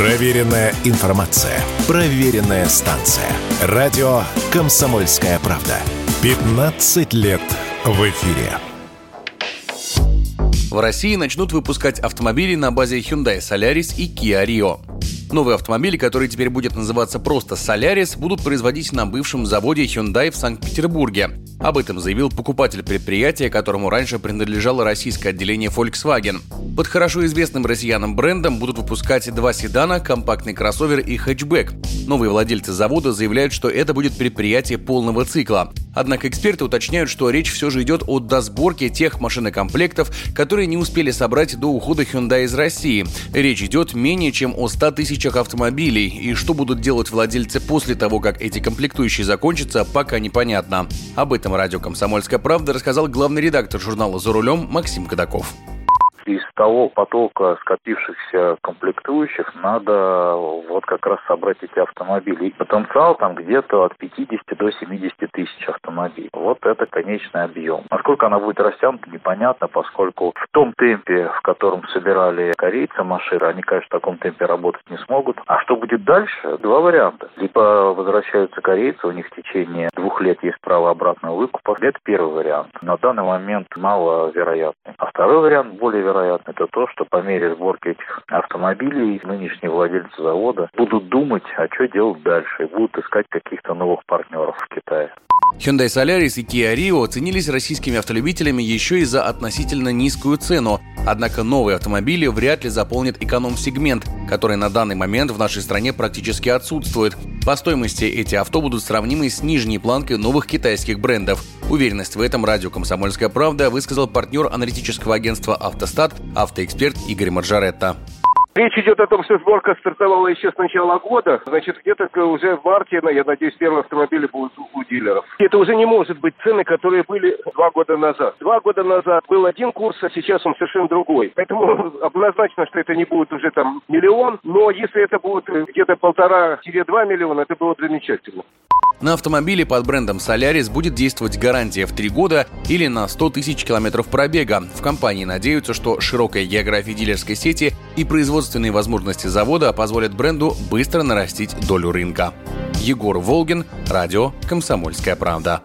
Проверенная информация. Проверенная станция. Радио «Комсомольская правда». 15 лет в эфире. В России начнут выпускать автомобили на базе Hyundai Solaris и Kia Rio. Новые автомобили, которые теперь будет называться просто Solaris, будут производить на бывшем заводе Hyundai в Санкт-Петербурге. Об этом заявил покупатель предприятия, которому раньше принадлежало российское отделение Volkswagen. Под хорошо известным россиянам брендом будут выпускать два седана, компактный кроссовер и хэтчбэк. Новые владельцы завода заявляют, что это будет предприятие полного цикла. Однако эксперты уточняют, что речь все же идет о досборке тех машинокомплектов, которые не успели собрать до ухода Hyundai из России. Речь идет менее чем о 100 тысячах автомобилей, и что будут делать владельцы после того, как эти комплектующие закончатся, пока непонятно. Об этом радио «Комсомольская правда» рассказал главный редактор журнала «За рулем» Максим Кадаков из того потока скопившихся комплектующих надо вот как раз собрать эти автомобили. И потенциал там где-то от 50 до 70 тысяч автомобилей. Вот это конечный объем. Насколько она будет растянута, непонятно, поскольку в том темпе, в котором собирали корейцы машины, они, конечно, в таком темпе работать не смогут. А что будет дальше? Два варианта. Либо возвращаются корейцы, у них в течение двух лет есть право обратного выкупа. Это первый вариант. На данный момент маловероятный. А второй вариант более вероятно, это то, что по мере сборки этих автомобилей нынешние владельцы завода будут думать, а что делать дальше, и будут искать каких-то новых партнеров в Китае. Hyundai Solaris и Kia Rio ценились российскими автолюбителями еще и за относительно низкую цену. Однако новые автомобили вряд ли заполнят эконом-сегмент, который на данный момент в нашей стране практически отсутствует. По стоимости эти авто будут сравнимы с нижней планкой новых китайских брендов. Уверенность в этом радио «Комсомольская правда» высказал партнер аналитического агентства «Автостат» автоэксперт Игорь Маржаретта. Речь идет о том, что сборка стартовала еще с начала года. Значит, где-то уже в марте, я надеюсь, первые автомобили будут у дилеров. Это уже не может быть цены, которые были два года назад. Два года назад был один курс, а сейчас он совершенно другой. Поэтому однозначно, что это не будет уже там миллион, но если это будет где-то полтора-два миллиона, это было замечательно. На автомобиле под брендом Solaris будет действовать гарантия в 3 года или на 100 тысяч километров пробега. В компании надеются, что широкая география дилерской сети и производственные возможности завода позволят бренду быстро нарастить долю рынка. Егор Волгин, радио «Комсомольская правда».